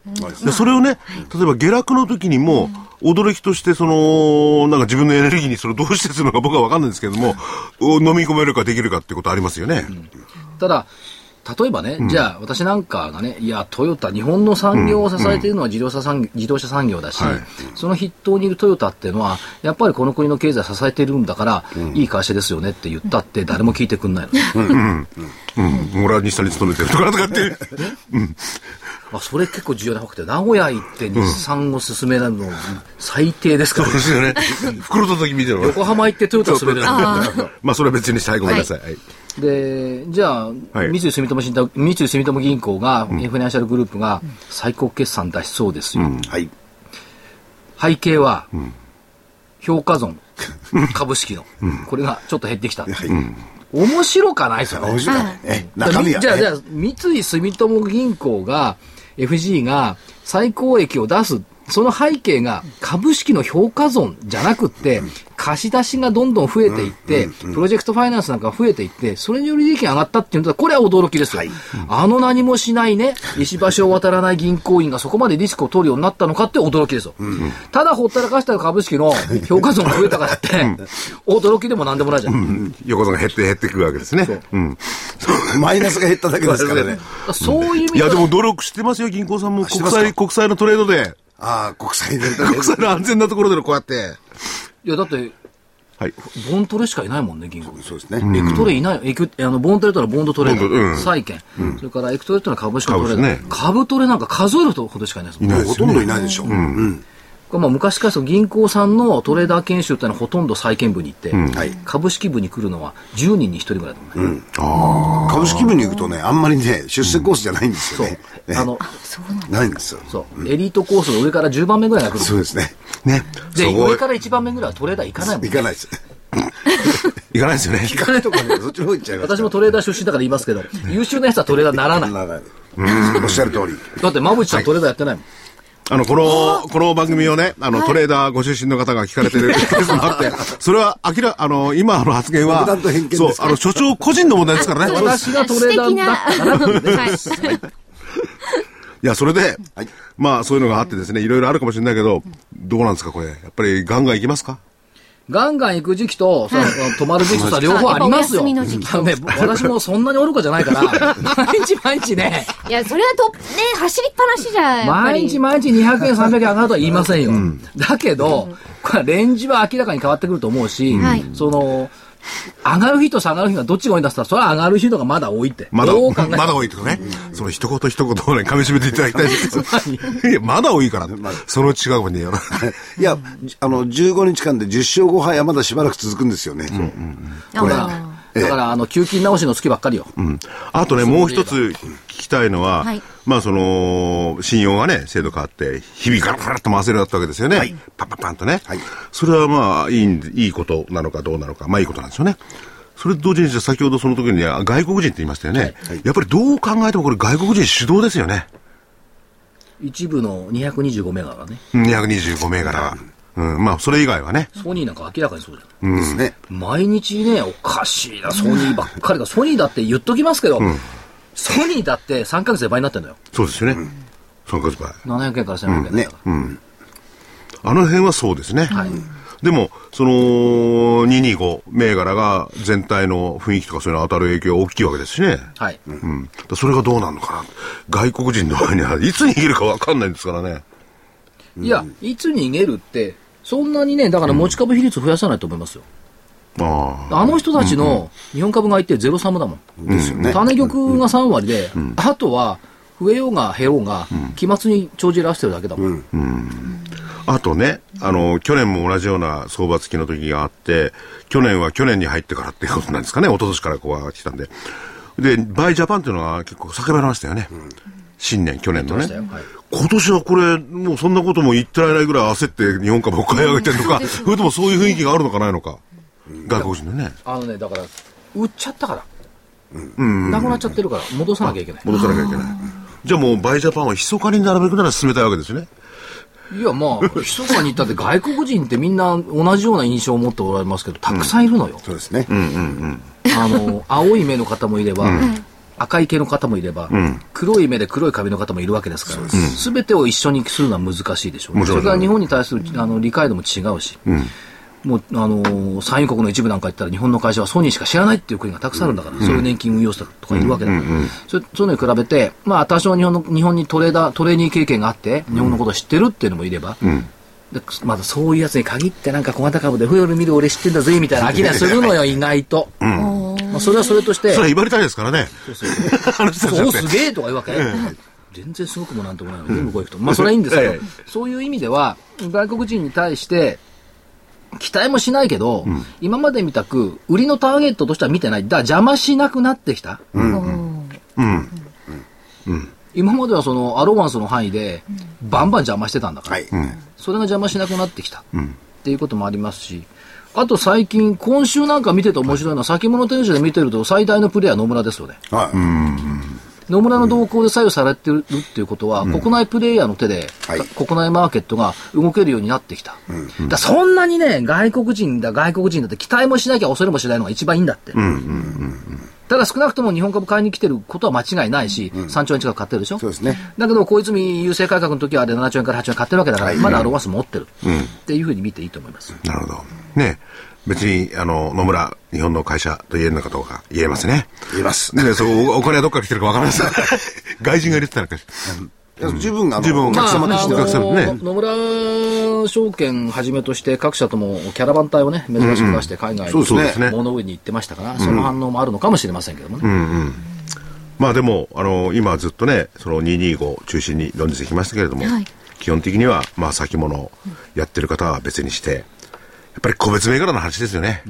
でそれをね、例えば下落の時にも、驚きとして、その、なんか自分のエネルギーにそれをどうしてするのか僕は分かんないんですけども、お飲み込めるかできるかってことありますよね。ただ、例えばね、じゃあ私なんかがね、いや、トヨタ、日本の産業を支えているのは自動車産業自動車産業だし、はい。その筆頭にいるトヨタっていうのは、やっぱりこの国の経済を支えているんだから、いい会社ですよねって言ったって誰も聞いてくんないの。うん。俺は日産に勤めてるとかとかって。まあ、それ結構重要なファクトで、名古屋行って日産を進めるの最低ですから、そうですよね。袋と時見てるの横浜行ってトヨタめるの。まあ、それは別にして、はい、ごめんなさい。はいで、じゃあ、はい三井住友信託、三井住友銀行が、フィナンシャルグループが最高決算出しそうですよ。はい。背景は、評価損、株式の、これがちょっと減ってきた。面白かないですよね。面白いね。中身はね。じゃあ、じゃあ、三井住友銀行が、FG が最高益を出す、その背景が株式の評価損じゃなくって、貸し出しがどんどん増えていって、プロジェクトファイナンスなんかが増えていって、それにより利益が上がったっていうのは、これは驚きですよ。あの何もしないね、石橋を渡らない銀行員がそこまでリスクを取るようになったのかって驚きですよ。ただほったらかした株式の評価損が増えたからって、驚きでもなんでもないじゃん。横綱が減って減っていくわけですね。うん。マイナスが減っただけですからね。そういう意味いや、でも努力してますよ、銀行さんも。国際、国際のトレードで。ああ、国際で。国際の安全なところでのこうやって。いや、だって、はい。ボントレしかいないもんね、銀行に。そうですね。エクトレいない、エクあのボントレというのはボンドトレーダボンドうんー、債券、それからエクトレというのは株式のトレーダー、株ですね株トレなんか数えるほどしかいないですもん。もうほとんどいないでしょ。うん。これまあ昔からその銀行さんのトレーダー研修っていうのはほとんど債券部に行って、はい株式部に来るのは10人に1人ぐらいだもんね。株式部に行くとね、あんまりね、出世コースじゃないんですよね。ねあの、ないんですよ。そう、エリートコースの上から10番目ぐらいが来る。そうですね。ね。で、上から1番目ぐらいはトレーダー行かないもん行。かないです。行かないですよね。行かないとこね、そっちの方行っちゃいます。私もトレーダー出身だから言いますけど、優秀なやつはトレーダーにならない。ならない。うんおっしゃる通り。だって、馬淵さんトレーダーやってないもん。あの、この、この番組をね、あの、トレーダーご出身の方が聞かれてるケースもあって、それは明ら、あの、今の発言はそう、あの、所長個人の問題ですからね。私がトレーダーだったからはい。い。や、それで、はい。まあ、そういうのがあってですね、いろいろあるかもしれないけど、どうなんですか、これ。やっぱりガンガン行きますか？ガンガン行く時期と、その止まる時期とさ、両方ありますよ。ね、私もそんなに愚かじゃないから、毎日毎日ね、いや、それはと、ね、走りっぱなしじゃ。毎日毎日200円、300円上がるとは言いませんよ。だけど、これレンジは明らかに変わってくると思うし、はい。その、上がる日と下がる日がどっちが多いんだったら、それは上がる日のがまだ多いって。まだ、まだ多いってことね。その一言一言をね、噛み締めていただきたい んですけど。いや、まだ多いから。その違うもんねえよな。いや、あの、15日間で10勝5敗はまだしばらく続くんですよね。あこれーだから、あの、給金直しの月ばっかりよ。うんあとね、もう一つ聞きたいのは、はいまあその、信用がね、制度変わって、日々ガラガラっと回せるようになったわけですよね。パンパンパンとね。はいそれはまあ、いいいいことなのかどうなのか、まあいいことなんですよね。それと同時に、先ほどその時にあ外国人って言いましたよね。やっぱりどう考えてもこれ外国人主導ですよね。一部の225メガがね。225銘柄は。うん、まあ、それ以外はね。ソニーなんか明らかにそうじゃん。ですね。毎日ね、おかしいな、ソニーばっかりだ。ソニーだって言っときますけど、ソニーだって3ヶ月で倍になってんだよ。そうですよね。3ヶ月前。700円から1500円だねから。。あの辺はそうですね。はいでも、その、225銘柄が全体の雰囲気とかそういうの当たる影響が大きいわけですしね。はい。うん。それがどうなるのかな。外国人の場合にはいつ逃げるか分かんないんですからね。いや、いつ逃げるって、そんなにね、だから持ち株比率増やさないと思いますよ。ああ。あの人たちの日本株買いってゼロサムだもん。ですよね。種玉が3割で、あとは増えようが減ろうが、期末に帳尻合わせてるだけだもん。あとね、あの、去年も同じような相場付きの時があって、去年は去年に入ってからっていうことなんですかね、一昨年からこう来たんで。で、バイジャパンっていうのが結構叫ばれましたよね。新年、去年のね。今年はこれ、もうそんなことも言ってられないぐらい焦って日本株を買い上げてるのか、それともそういう雰囲気があるのかないのか。外国人のね。あのね、だから、売っちゃったから。なくなっちゃってるから、戻さなきゃいけない。戻さなきゃいけない。じゃあもうバイジャパンは密かに並べるなら進めたいわけですよね。いや、まあ、密かに言ったって外国人ってみんな同じような印象を持っておられますけど、たくさんいるのよ。そうですね。あの、青い目の方もいれば、赤い毛の方もいれば、黒い目で黒い髪の方もいるわけですから、す。べてを一緒にするのは難しいでしょう、もちろん。それから日本に対するあの理解度も違うし、もう、あのー産油国の一部なんか言ったら日本の会社はソニーしか知らないっていう国がたくさんあるんだから、そういう年金運用者とかいるわけだから、それそういうのに比べて、まあ多少日本の、日本にトレーダー、トレーニー経験があって、日本のことを知ってるっていうのもいれば、でまだそういうやつに限ってなんか小型株で冬より見る俺知ってんだぜみたいな飽きがするのよ、意外と。まあそれはそれとして、それは威張りたいですからね。あの人たちだそうってすげえとか言うわけ、全然すごくもなんともないのに、向こう行くと。まあ、それはいいんですけど、ええ。そういう意味では、外国人に対して、期待もしないけど、今までみたく、売りのターゲットとしては見てない。だから邪魔しなくなってきた。今まではそのアローワンスの範囲で、バンバン邪魔してたんだから、はい。それが邪魔しなくなってきた、っていうこともありますし、あと最近、今週なんか見てて面白いのは、先物転写で見てると、最大のプレイヤー野村ですよね。はい。野村の動向で左右されてるっていうことは、国内プレイヤーの手で、はい国内マーケットが動けるようになってきた。だからそんなにね、外国人だ、外国人だって期待もしなきゃ恐れもしないのが一番いいんだって。ただ少なくとも日本株買いに来てることは間違いないし、3兆円近く買ってるでしょ？そうですね。だけど、小泉郵政改革の時はあれ7兆円から8兆円買ってるわけだから、まだアロワス持ってる、っていうふうに見ていいと思います。なるほど。ね別に、あの、野村、日本の会社と言えるのかどうか言えますね。言えます。ねそう、おお金はどっから来てるかわからないです。外人が入れてたのか十分、あの、十分お客様として。まあはお客様ね。の野村証券はじめとして各社ともキャラバン隊をね、珍しく出して海外そうですね。に物売りに行ってましたから、その反応もあるのかもしれませんけどもね。まあでも、あの、今ずっとね、その225中心に論じてきましたけれども、はい。基本的には、まあ先物やってる方は別にして、やっぱり個別銘柄の話ですよね。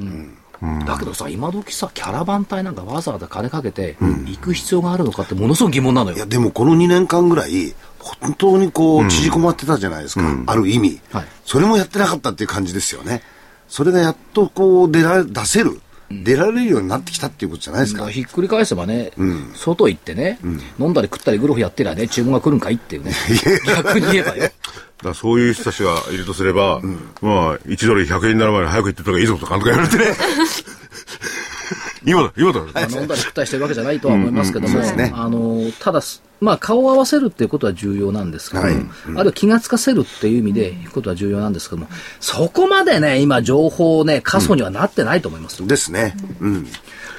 だけどさ、今時さ、キャラバン隊なんかわざわざ金かけて行く必要があるのかってものすごく疑問なのよいや、。でもこの2年間ぐらい、本当にこう、縮こまってたじゃないですか。ある意味、はいそれもやってなかったっていう感じですよね。それがやっとこう、出ら、出せる。出られるようになってきたっていうことじゃないですか。ひっくり返せばね、外行ってね、飲んだり食ったりグルフやってりゃね、注文が来るんかいっていうね。逆に言えばよ。だそういう人たちがいるとすれば、まあ、1ドル100円になる前に早く行ってた方がいいぞとか、監督が言われてね。今だ、今だ。飲んだり食ったりしてるわけじゃないとは思いますけども、あのただす、まあ、顔を合わせるっていうことは重要なんですけども、はいあるいは気がつかせるっていう意味で行くことは重要なんですけども、そこまでね、今、情報ね、過疎にはなってないと思いますよ。ですね。うん。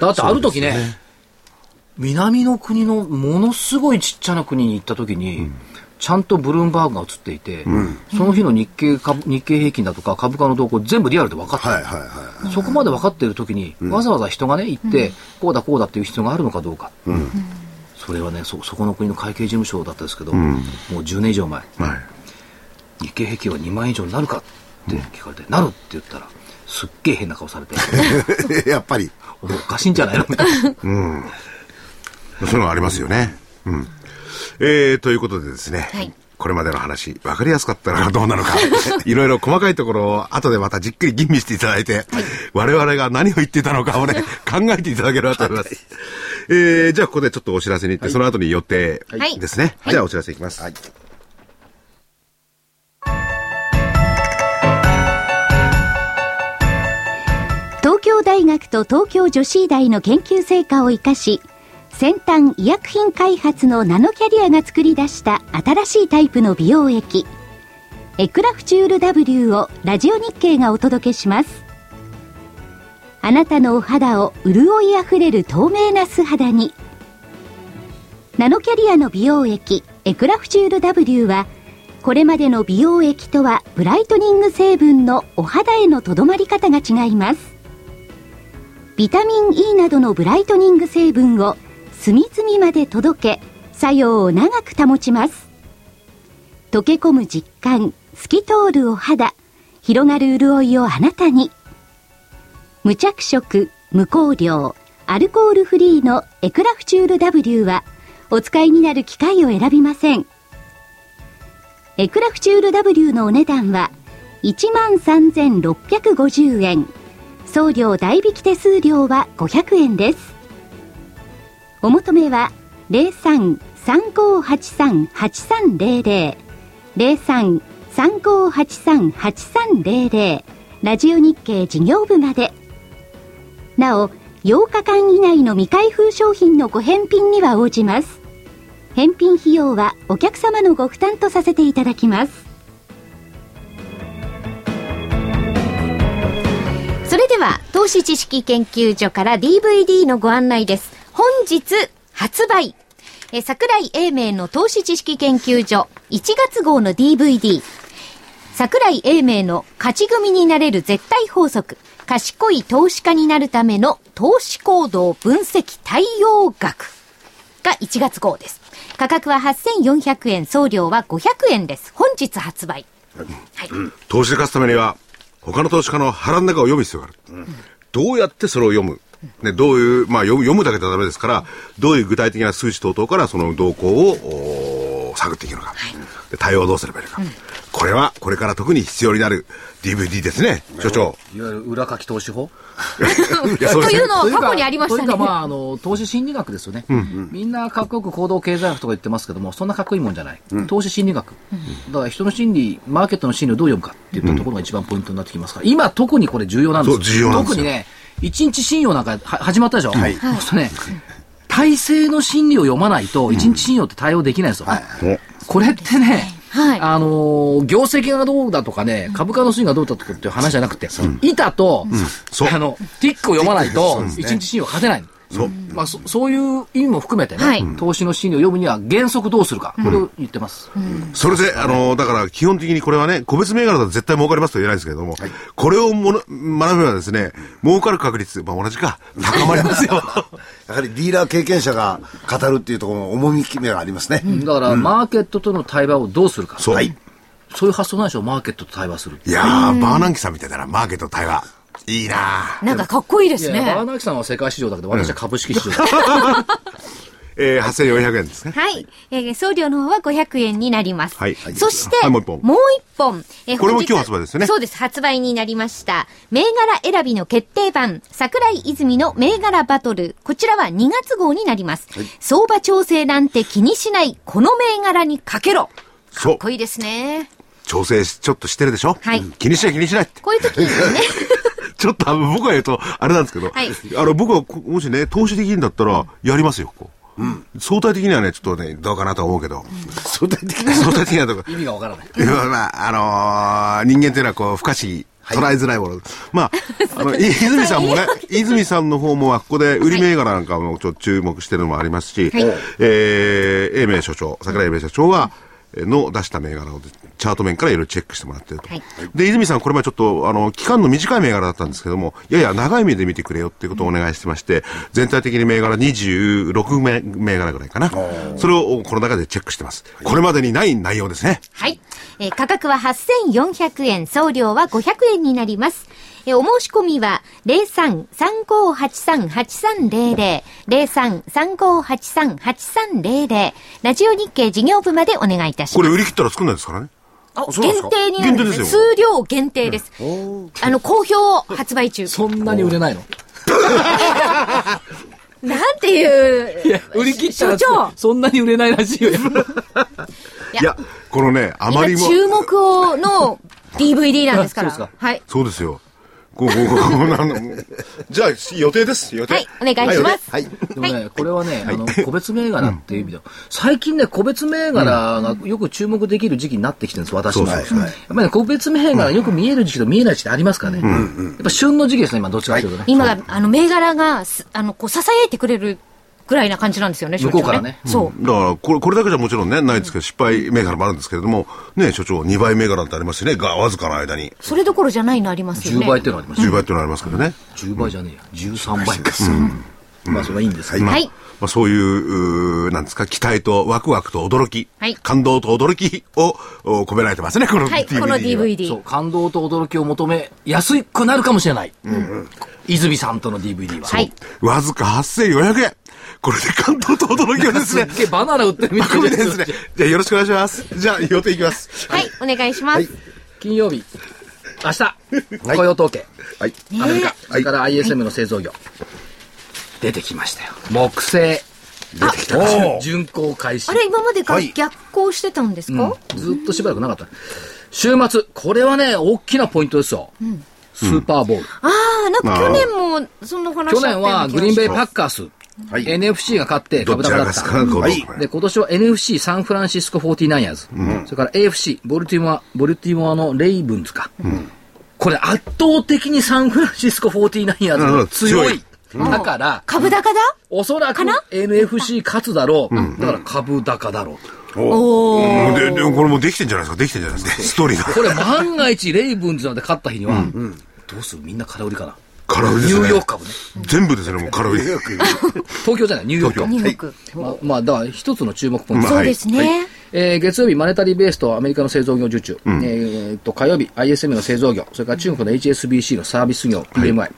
だってある時ね南の国のものすごいちっちゃな国に行った時に、ちゃんとブルームバーグが映っていて、その日の日経株日経平均だとか株価の動向全部リアルで分かってる、はいはいはい。そこまで分かっている時に、わざわざ人がね行って、こうだこうだっていう必要があるのかどうか、それはねそそこの国の会計事務所だったんですけど、もう10年以上前はい。日経平均は2万円以上になるかって聞かれて、なるって言ったらすっげえ変な顔されて やっぱり。おかしいんじゃないの？みたいな。そういうのがありますよね。うん。えー、ということでですね。はいこれまでの話、わかりやすかったのかどうなのか、いろいろ細かいところを後でまたじっくり吟味していただいて、我々が何を言っていたのかをね、考えていただければと思います。えー、じゃあここでちょっとお知らせに行って、その後に予定はいですね。じゃあお知らせいきます。はい。東京大学と東京女子医大の研究成果を生かし先端医薬品開発のナノキャリアが作り出した新しいタイプの美容液。エクラフチュール W をラジオ日経がお届けします。あなたのお肌を潤いあふれる透明な素肌に。ナノキャリアの美容液エクラフチュール W はこれまでの美容液とはブライトニング成分のお肌へのとどまり方が違います。ビタミン E などのブライトニング成分を隅々まで届け作用を長く保ちます。溶け込む実感透き通るお肌広がる潤いをあなたに。無着色無香料アルコールフリーのエクラフチュール W はお使いになる機械を選びません。エクラフチュール W のお値段は13,650円。送料代引き手数料は500円です。お求めは03-3583-8300 03-3583-8300ラジオ日経事業部まで。なお8日間以内の未開封商品のご返品には応じます。返品費用はお客様のご負担とさせていただきます。それでは投資知識研究所から DVD のご案内です。本日発売え桜井英明の投資知識研究所1月号の DVD 桜井英明の勝ち組になれる絶対法則賢い投資家になるための投資行動分析対応学が1月号です。価格は8400円、送料は500円です。本日発売。はい。投資で勝つためには、他の投資家の腹の中を読む必要がある。どうやってそれを読むね、どういう、まあ読む読むだけではダメですから、どういう具体的な数値等々からその動向を探っていくのか、で対応をどうすればいいのか、これはこれから特に必要になる DVD ですね、所長。いわゆる裏書き投資法？いやそうというのを過去にありましたね。というか、まあ、あの、投資心理学ですよね。みんなかっこよく行動経済学とか言ってますけども、そんなかっこいいもんじゃない。投資心理学。だから人の心理、マーケットの心理をどう読むかっていったところが一番ポイントになってきますから、今特にこれ重要なんですそう重要なんですよ。特にね、一日信用なんかは始まったでしょ？はい。そうするとね、体制の心理を読まないと、一日信用って対応できないですよ。これってね、はい。あのー業績がどうだとかね、株価の推移がどうだとかっていう話じゃなくて、板と、そう。あの、ティックを読まないと一日信用勝てない。そう。まあ、そそういう意味も含めてね、はい投資の心理を読むには原則どうするか、これを言ってます。それで、あの、だから基本的にこれはね、個別銘柄だと絶対儲かりますとは言えないんですけれども、これをもの学べばですね、儲かる確率、まあ同じか、高まりますよ。やはりディーラー経験者が語るっていうところの重みきめがありますね。だから、マーケットとの対話をどうするか。そう。はいい、そういう発想なんでしょう、マーケットと対話する。やー、バーナンキさんみたいだな、マーケット対話。いいななんかかっこいいですね。ナーキさんは世界市場だけど、私は株式市場だ。えー、8400円ですね。はい。えー送料の方は500円になります。はいそして、はいもう一本もう一本。えーこれも今日発売ですよねそうです。発売になりました。銘柄選びの決定版、桜井泉の銘柄バトル。こちらは2月号になります。相場調整なんて気にしない、この銘柄にかけろ。かそうっこいいですね。調整しちょっとしてるでしょ？はい気にしない気にしないって。こういう時にね。ちょっと僕が言うと、あれなんですけど、はいあの、僕はこもしね、投資できるんだったら、やりますよ、こう。相対的にはね、ちょっとね、どうかなとは思うけど、相対的な。相対的にはどうか。意味がわからない。いやまあ、あのー人間っていうのはこう、不可思議、捉えづらいもの。まあ、あの、い泉さんもね、泉さんの方も、ここで売り銘柄なんかもちょっと注目してるのもありますし、えー、英明所長、桜井英明所長は、えーの出した銘柄をチャート面からいろいろチェックしてもらってると。はいで、泉さん、これまでちょっと、あの、期間の短い銘柄だったんですけども、やや長い目で見てくれよっていうことをお願いしてまして、全体的に銘柄26銘銘柄ぐらいかな。それをこの中でチェックしてます。これまでにない内容ですね。はい。えー価格は8400円、送料は500円になります。えーお申し込みは03-3583-8300、03-3583-8300、ラジオ日経事業部までお願いいたします。これ売り切ったら作んないですからね。あそうなんですか？限定になるんです数量限定です。あの、好評発売中。そんなに売れないの？なんていう。いや、売り切ったら所長そんなに売れないらしいよ。いや、このね、あまりも、今注目をの DVD なんですから。そうですかはい。そうですよ。こう なんのじゃあ、予定です。予定。はい、お願いします。はい。でもね、これはね、あの、個別銘柄っていう意味では、最近ね、個別銘柄がよく注目できる時期になってきてるんです、私も。やっぱりね、個別銘柄よく見える時期と見えない時期ってありますからね。やっぱ旬の時期ですね、今、どっちかというとね。今、あの、銘柄がす、あの、こう、支えてくれるぐらいな感じなんですよね、向こうからねそう。だから、これ、これだけじゃもちろんね、ないですけど、失敗銘柄もあるんですけれども、ね、所長、2倍銘柄なんてありますしね、が、わずかな間に。それどころじゃないのありますよね。10倍っていうのがあります。10倍ってのありますけどね。10倍じゃねえや。13倍か。まあ、それはいいんですけど。まあ、はいまあ、そういう、うーなんですか、期待とワクワクと驚き、はい感動と驚きをお込められてますね、この DVD はい、この DVD。そう、感動と驚きを求めやすくなるかもしれない。泉さんとの DVD は。はい。わずか8400円。これで感動と驚きをですねすっ、げえバナナ売ってるみた含いですね。じゃあよろしくお願いします。じゃあ予定いきます。はい、お願いします。金曜日、明日、雇用統計、はい。アメリカ、それから ISM の製造業、出てきましたよ。木星、出てきた巡航開始あ。れ、今まで逆行してたんですか、ずっとしばらくなかった。週末、これはね、大きなポイントですよ。スーパーボール。ああ、なんか去年もそんな話去年はグリーンベイパック。カース、はい。NFC が勝ってど株高だった。はい。で、今年は NFC サンフランシスコ 49ers、それから AFC ボルティモア、ボルティモアのレイブンズか。これ圧倒的にサンフランシスコ 49ers が強い。だから、株高だ？おそらくかな？NFC 勝つだろう。だから株高だろう。と。おー。で、で、これもうできてんじゃないですか、できてんじゃないですか、ストーリーが。これ万が一レイブンズなんて勝った日には、どうする？みんな空売りかな？空売りですね。ニューヨーク株ね。全部ですね、もう空売り。東京じゃない、ニューヨーク株。ニューヨーク。まあ、まあ、だから一つの注目ポイント。まあそうですね。えー月曜日、マネタリーベースとアメリカの製造業受注、えーと火曜日、ISM の製造業、それから中国の HSBC のサービス業、PMI、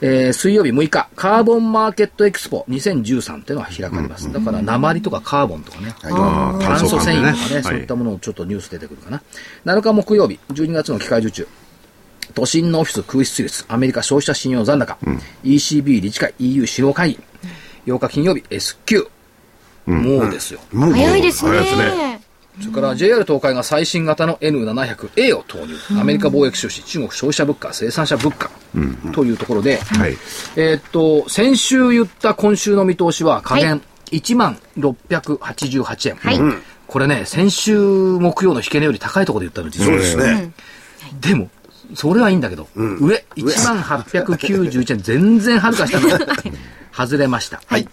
えー水曜日6日、カーボンマーケットエクスポ2013というのが開かれます。だから、鉛とかカーボンとかね、炭素繊維とかね、はいそういったものをちょっとニュース出てくるかな。7日木曜日、12月の機械受注。都心のオフィス空室率、アメリカ消費者信用残高、ECB 理事会、EU 首脳会議、8日金曜日、S q もうですよ。もう早いですね。早いですねそれから JR 東海が最新型の N700A を投入。アメリカ貿易収支、中国消費者物価、生産者物価、というところで、はい。えーっと、先週言った今週の見通しは、下限、は1万688円。はいこれね、先週木曜の引け値より高いところで言ったの、実そうは。ですね。でも、それはいいんだけど、上、1万891円、全然はるか下の、外れました。はい。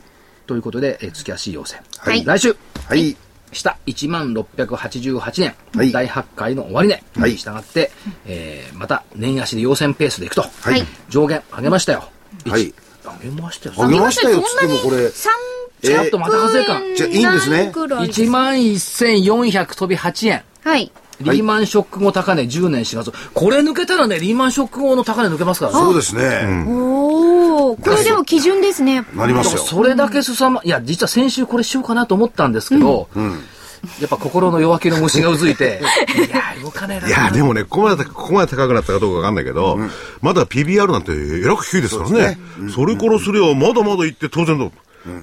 ということで、えー月足要請。はい来週、はい。下1万688円、はい第8回の終値はいに従って、えーまた年足で要線ペースでいくと、はい上限上げましたよ。はい。上げましたよ。上げましたよ、つってもこれ。ちょっとまた外れか。じゃあいいんですね1万1400飛び8円。はい。リーマンショック後高値10年4月。これ抜けたらね、リーマンショック後の高値抜けますからね。そうですね。おお、これでも基準ですね。なりますよ。それだけ凄ま、いや、実は先週これしようかなと思ったんですけど、やっぱ心の弱気の虫がうずいて、いや、動かねえないや、でもね、ここまで、ここまで高くなったかどうかわかんないけど、まだ PBR なんてえらく低いですからね。それからすれば、まだまだ行って当然だ。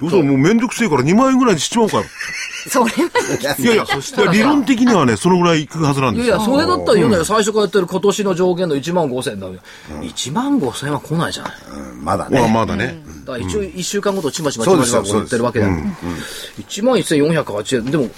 嘘、もうめんどくせえから2万円ぐらいにしちまおうか。それは。いやいや、いや理論的にはね、そのぐらい行くはずなんですよ。いやいや、それだったら言うのよ。最初から言ってる今年の上限の1万5千円だよ。1万5千円は来ないじゃない。うんまだまあね。まだね。だから一応1週間ごとちまちまちまちまこう言ってるわけだよ。1万1408円。でも、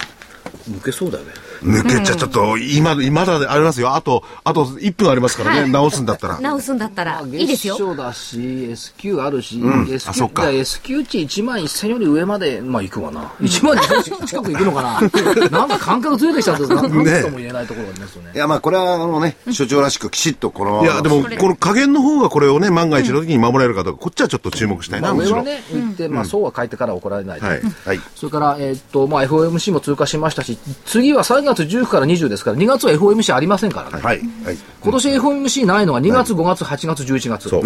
抜けそうだよね。抜けちゃちょっと、今、今だありますよ。あと、あと1分ありますからね、直すんだったら。直すんだったら、いいですよ月。賞だし、S q あるし、S あ q そっか S q 値1万1000より上まで、まあ行くわな。1万2000近く行くのかな。なんか感覚ずれてきちゃって、なんなんとも言えないところがありますよねい。や、まあ、これは、あのね、所長らしくきちっとこのまま。いや、でも、この加減の方がこれをね、万が一の時に守れるかどうか、こっちはちょっと注目したいまあな、むしろ。上はね、言って、まあそうは書いてから怒られないと。はい。はい。それから、えーっと、まあ FOMC も通過しましたし、次は3月19から20ですから、2月は FOMC ありませんからね。はい。はい。今年 FOMC ないのは2月、5月、8月、11月。そう。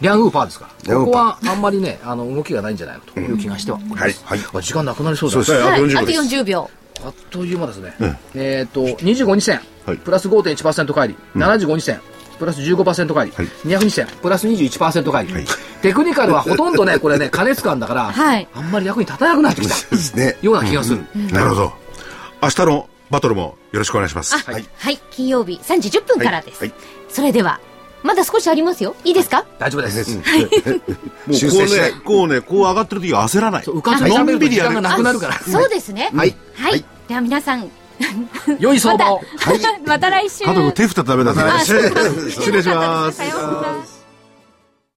リャンウーパーですから。リャンウーパー。ここはあんまりね、あの、動きがないんじゃないのという気がしては。はい。はい。あ時間なくなりそうです。はい、あと40秒です。40秒。あっという間ですね。えっ、と、25日線、はい。プラス5.1%返り、75日線、プラス15%返り、はい。200日線、プラス21%返り、テクニカルはほとんどね、これね、加熱感だから、はい。あんまり役に立たなくなってきたですね。ような気がする。なるほど。明日のバトルもよろしくお願いします。はい。はい、金曜日3時10分からです。はいそれでは、まだ少しありますよ。いいですか？大丈夫です。もうこうね、こうね、こう上がってる時は焦らない。うかつにのんびりやる。なくなるから。そうですね。はいはい。では皆さん、良い相場を。ま た来週。手振ったらダメだぞ。あそう失礼しますさようなら。